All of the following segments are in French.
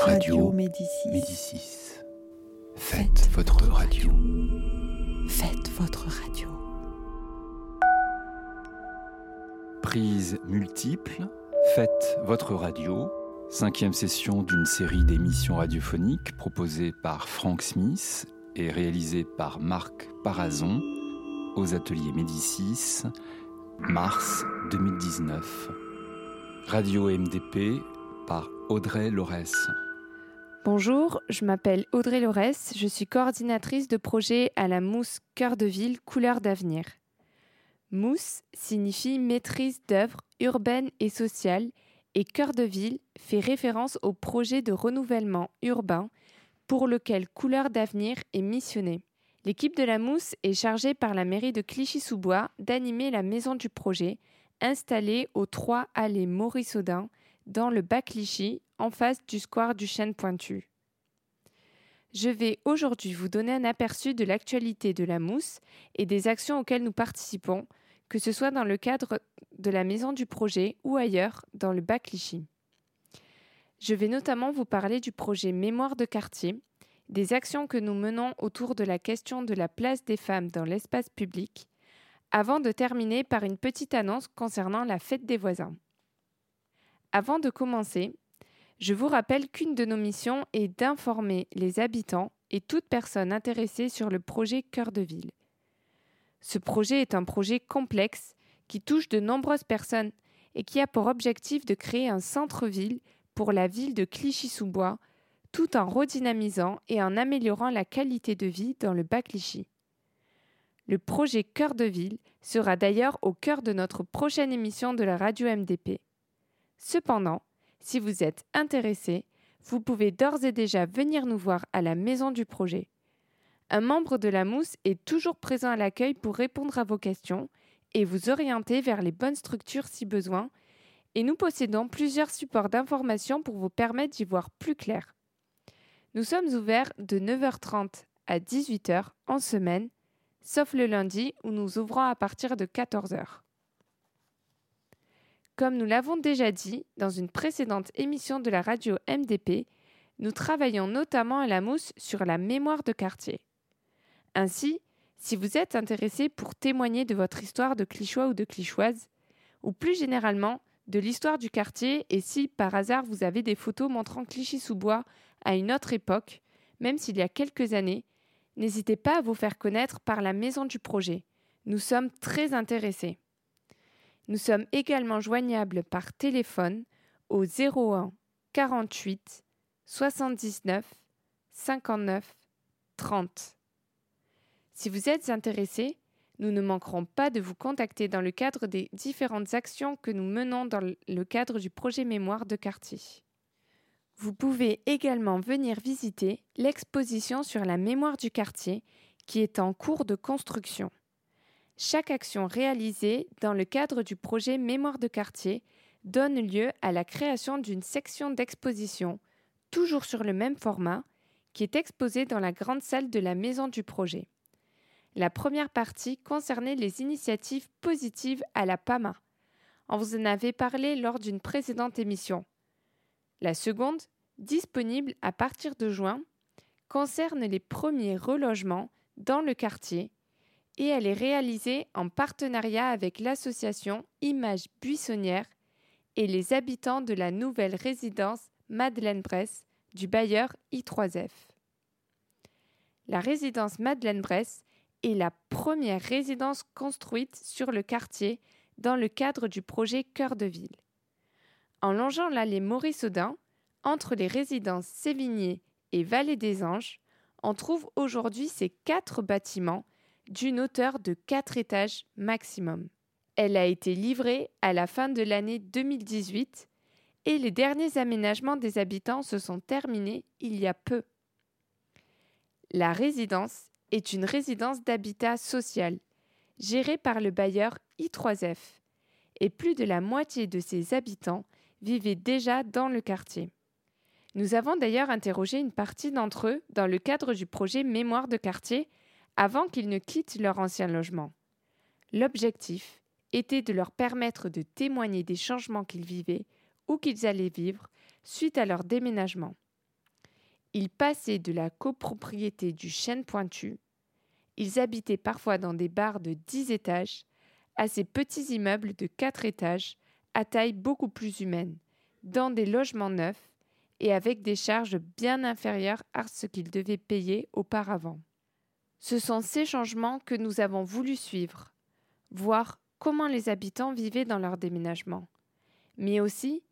Radio Médicis. Médicis. Faites, votre radio. Faites votre radio. Prise multiple. Faites votre radio. Cinquième session d'une série d'émissions radiophoniques proposée par Frank Smith et réalisée par Marc Parazon aux ateliers Médicis, mars 2019. Radio MDP par Audrey Laurès. Bonjour, je m'appelle Audrey Laurès, je suis coordinatrice de projet à la Mousse Cœur de Ville Couleur d'avenir. Mousse signifie maîtrise d'œuvre urbaine et sociale et Cœur de Ville fait référence au projet de renouvellement urbain pour lequel Couleur d'avenir est missionné. L'équipe de la Mousse est chargée par la mairie de Clichy-sous-Bois d'animer la maison du projet, installée aux 3 allées Maurice Audin, dans le bas Clichy, en face du square du Chêne Pointu. Je vais aujourd'hui vous donner un aperçu de l'actualité de la mousse et des actions auxquelles nous participons, que ce soit dans le cadre de la maison du projet ou ailleurs dans le bas Clichy. Je vais notamment vous parler du projet Mémoire de quartier, des actions que nous menons autour de la question de la place des femmes dans l'espace public, avant de terminer par une petite annonce concernant la fête des voisins. Avant de commencer, je vous rappelle qu'une de nos missions est d'informer les habitants et toute personne intéressée sur le projet Cœur de Ville. Ce projet est un projet complexe qui touche de nombreuses personnes et qui a pour objectif de créer un centre-ville pour la ville de Clichy-sous-Bois, tout en redynamisant et en améliorant la qualité de vie dans le bas Clichy. Le projet Cœur de Ville sera d'ailleurs au cœur de notre prochaine émission de la radio MDP. Cependant, si vous êtes intéressé, vous pouvez d'ores et déjà venir nous voir à la maison du projet. Un membre de la mousse est toujours présent à l'accueil pour répondre à vos questions et vous orienter vers les bonnes structures si besoin, et nous possédons plusieurs supports d'information pour vous permettre d'y voir plus clair. Nous sommes ouverts de 9h30 à 18h en semaine, sauf le lundi où nous ouvrons à partir de 14h. Comme nous l'avons déjà dit dans une précédente émission de la radio MDP, nous travaillons notamment à la mousse sur la mémoire de quartier. Ainsi, si vous êtes intéressé pour témoigner de votre histoire de clichois ou de clichoise, ou plus généralement de l'histoire du quartier, et si par hasard vous avez des photos montrant Clichy-sous-Bois à une autre époque, même s'il y a quelques années, n'hésitez pas à vous faire connaître par la maison du projet. Nous sommes très intéressés. Nous sommes également joignables par téléphone au 01 48 79 59 30. Si vous êtes intéressé, nous ne manquerons pas de vous contacter dans le cadre des différentes actions que nous menons dans le cadre du projet Mémoire de quartier. Vous pouvez également venir visiter l'exposition sur la mémoire du quartier qui est en cours de construction. Chaque action réalisée dans le cadre du projet Mémoire de quartier donne lieu à la création d'une section d'exposition, toujours sur le même format, qui est exposée dans la grande salle de la maison du projet. La première partie concernait les initiatives positives à la PAMA. On vous en avait parlé lors d'une précédente émission. La seconde, disponible à partir de juin, concerne les premiers relogements dans le quartier et elle est réalisée en partenariat avec l'association Images Buissonnières et les habitants de la nouvelle résidence Madeleine Bresse du bailleur I3F. La résidence Madeleine Bresse est la première résidence construite sur le quartier dans le cadre du projet Cœur de Ville. En longeant l'allée Maurice Audin, entre les résidences Sévigné et Vallée des Anges, on trouve aujourd'hui ces quatre bâtiments d'une hauteur de 4 étages maximum. Elle a été livrée à la fin de l'année 2018 et les derniers aménagements des habitants se sont terminés il y a peu. La résidence est une résidence d'habitat social gérée par le bailleur I3F et plus de la moitié de ses habitants vivaient déjà dans le quartier. Nous avons d'ailleurs interrogé une partie d'entre eux dans le cadre du projet Mémoire de quartier avant qu'ils ne quittent leur ancien logement. L'objectif était de leur permettre de témoigner des changements qu'ils vivaient ou qu'ils allaient vivre suite à leur déménagement. Ils passaient de la copropriété du chêne pointu, ils habitaient parfois dans des bars de 10 étages, à ces petits immeubles de 4 étages, à taille beaucoup plus humaine, dans des logements neufs et avec des charges bien inférieures à ce qu'ils devaient payer auparavant. Ce sont ces changements que nous avons voulu suivre, voir comment les habitants vivaient dans leur déménagement. Mais aussi,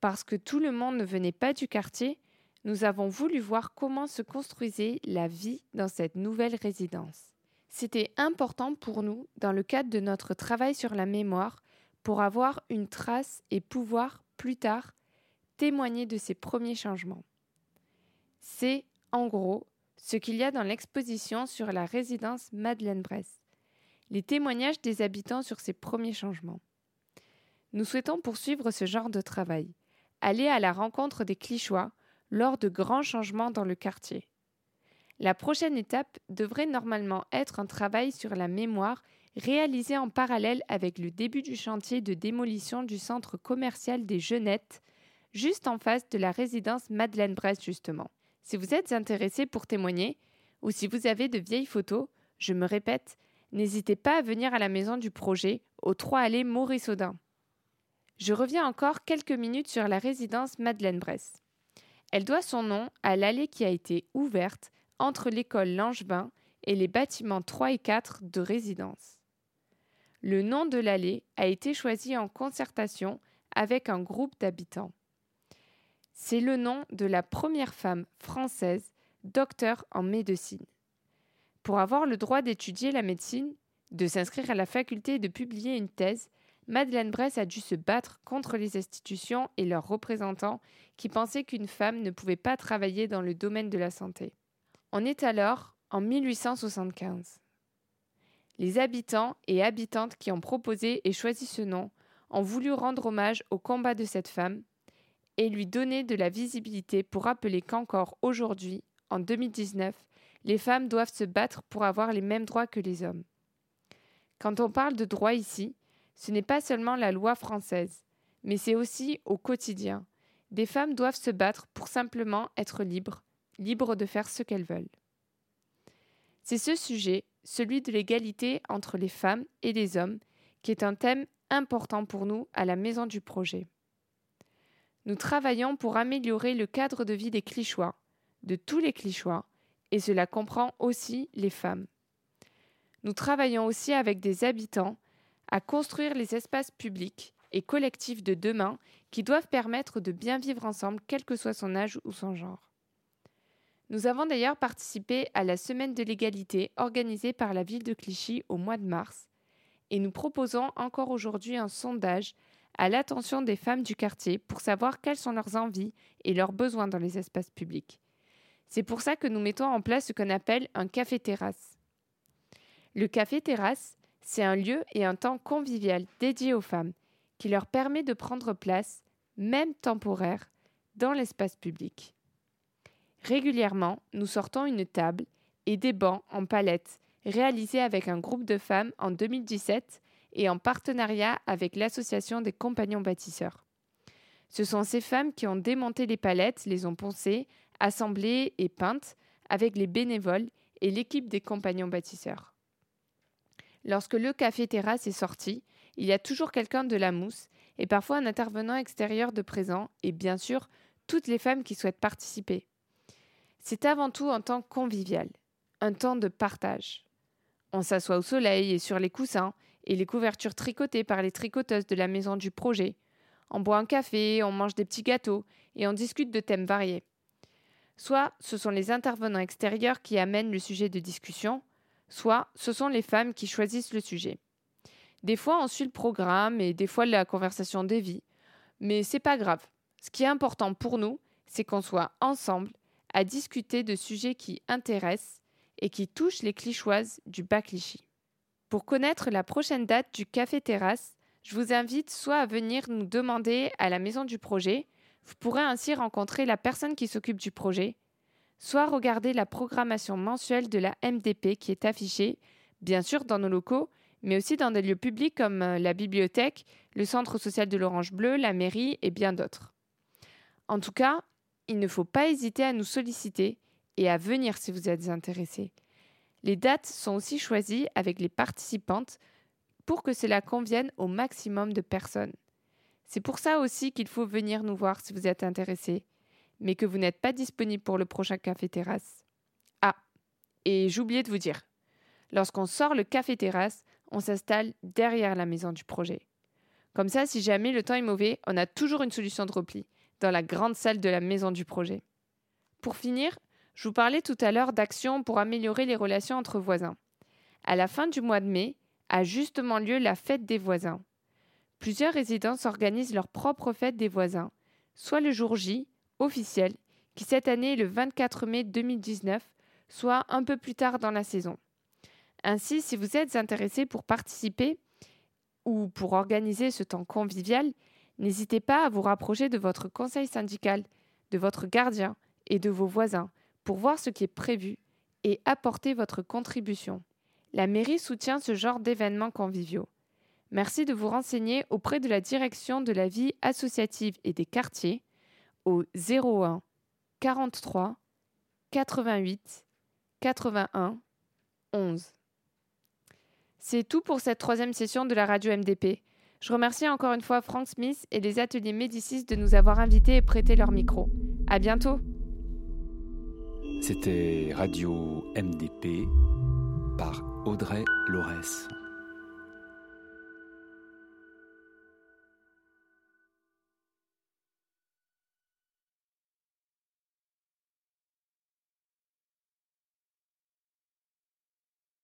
parce que tout le monde ne venait pas du quartier, nous avons voulu voir comment se construisait la vie dans cette nouvelle résidence. C'était important pour nous, dans le cadre de notre travail sur la mémoire, pour avoir une trace et pouvoir, plus tard, témoigner de ces premiers changements. C'est, en gros, ce qu'il y a dans l'exposition sur la résidence Madeleine-Bresse, les témoignages des habitants sur ces premiers changements. Nous souhaitons poursuivre ce genre de travail, aller à la rencontre des Clichois lors de grands changements dans le quartier. La prochaine étape devrait normalement être un travail sur la mémoire réalisé en parallèle avec le début du chantier de démolition du centre commercial des Genettes, juste en face de la résidence Madeleine-Bresse justement. Si vous êtes intéressé pour témoigner, ou si vous avez de vieilles photos, je me répète, n'hésitez pas à venir à la maison du projet, au 3 allées Maurice Audin. Je reviens encore quelques minutes sur la résidence Madeleine-Bresse. Elle doit son nom à l'allée qui a été ouverte entre l'école Langevin et les bâtiments 3 et 4 de résidence. Le nom de l'allée a été choisi en concertation avec un groupe d'habitants. C'est le nom de la première femme française docteur en médecine. Pour avoir le droit d'étudier la médecine, de s'inscrire à la faculté et de publier une thèse, Madeleine Bress a dû se battre contre les institutions et leurs représentants qui pensaient qu'une femme ne pouvait pas travailler dans le domaine de la santé. On est alors en 1875. Les habitants et habitantes qui ont proposé et choisi ce nom ont voulu rendre hommage au combat de cette femme et lui donner de la visibilité pour rappeler qu'encore aujourd'hui, en 2019, les femmes doivent se battre pour avoir les mêmes droits que les hommes. Quand on parle de droits ici, ce n'est pas seulement la loi française, mais c'est aussi au quotidien. Des femmes doivent se battre pour simplement être libres, libres de faire ce qu'elles veulent. C'est ce sujet, celui de l'égalité entre les femmes et les hommes, qui est un thème important pour nous à la maison du projet. Nous travaillons pour améliorer le cadre de vie des Clichois, de tous les Clichois, et cela comprend aussi les femmes. Nous travaillons aussi avec des habitants à construire les espaces publics et collectifs de demain qui doivent permettre de bien vivre ensemble quel que soit son âge ou son genre. Nous avons d'ailleurs participé à la Semaine de l'égalité organisée par la ville de Clichy au mois de mars, et nous proposons encore aujourd'hui un sondage à l'attention des femmes du quartier pour savoir quelles sont leurs envies et leurs besoins dans les espaces publics. C'est pour ça que nous mettons en place ce qu'on appelle un café-terrasse. Le café-terrasse, c'est un lieu et un temps convivial dédié aux femmes qui leur permet de prendre place, même temporaire, dans l'espace public. Régulièrement, nous sortons une table et des bancs en palette réalisés avec un groupe de femmes en 2017 et en partenariat avec l'Association des compagnons bâtisseurs. Ce sont ces femmes qui ont démonté les palettes, les ont poncées, assemblées et peintes avec les bénévoles et l'équipe des compagnons bâtisseurs. Lorsque le café terrasse est sorti, il y a toujours quelqu'un de la mousse et parfois un intervenant extérieur de présent et bien sûr toutes les femmes qui souhaitent participer. C'est avant tout un temps convivial, un temps de partage. On s'assoit au soleil et sur les coussins et les couvertures tricotées par les tricoteuses de la maison du projet. On boit un café, on mange des petits gâteaux et on discute de thèmes variés. Soit ce sont les intervenants extérieurs qui amènent le sujet de discussion, soit ce sont les femmes qui choisissent le sujet. Des fois, on suit le programme et des fois la conversation dévie. Mais c'est pas grave. Ce qui est important pour nous, c'est qu'on soit ensemble à discuter de sujets qui intéressent et qui touchent les clichoises du bas Clichy. Pour connaître la prochaine date du Café Terrasse, je vous invite soit à venir nous demander à la maison du projet, vous pourrez ainsi rencontrer la personne qui s'occupe du projet, soit regarder la programmation mensuelle de la MDP qui est affichée, bien sûr dans nos locaux, mais aussi dans des lieux publics comme euh, la bibliothèque, le centre social de l'Orange Bleu, la mairie et bien d'autres. En tout cas, il ne faut pas hésiter à nous solliciter et à venir si vous êtes intéressé. Les dates sont aussi choisies avec les participantes pour que cela convienne au maximum de personnes. C'est pour ça aussi qu'il faut venir nous voir si vous êtes intéressé, mais que vous n'êtes pas disponible pour le prochain café terrasse. Ah, et j'oubliais de vous dire, lorsqu'on sort le café terrasse, on s'installe derrière la maison du projet. Comme ça, si jamais le temps est mauvais, on a toujours une solution de repli, dans la grande salle de la maison du projet. Pour finir, je vous parlais tout à l'heure d'actions pour améliorer les relations entre voisins. À la fin du mois de mai a justement lieu la fête des voisins. Plusieurs résidences organisent leur propre fête des voisins, soit le jour J, officiel, qui cette année est le 24 mai 2019, soit un peu plus tard dans la saison. Ainsi, si vous êtes intéressé pour participer ou pour organiser ce temps convivial, n'hésitez pas à vous rapprocher de votre conseil syndical, de votre gardien et de vos voisins pour voir ce qui est prévu et apporter votre contribution. La mairie soutient ce genre d'événements conviviaux. Merci de vous renseigner auprès de la direction de la vie associative et des quartiers au 01 43 88 81 11. C'est tout pour cette troisième session de la radio MDP. Je remercie encore une fois Frank Smith et les ateliers Médicis de nous avoir invités et prêté leur micro. À bientôt! C'était Radio MDP par Audrey Laurès.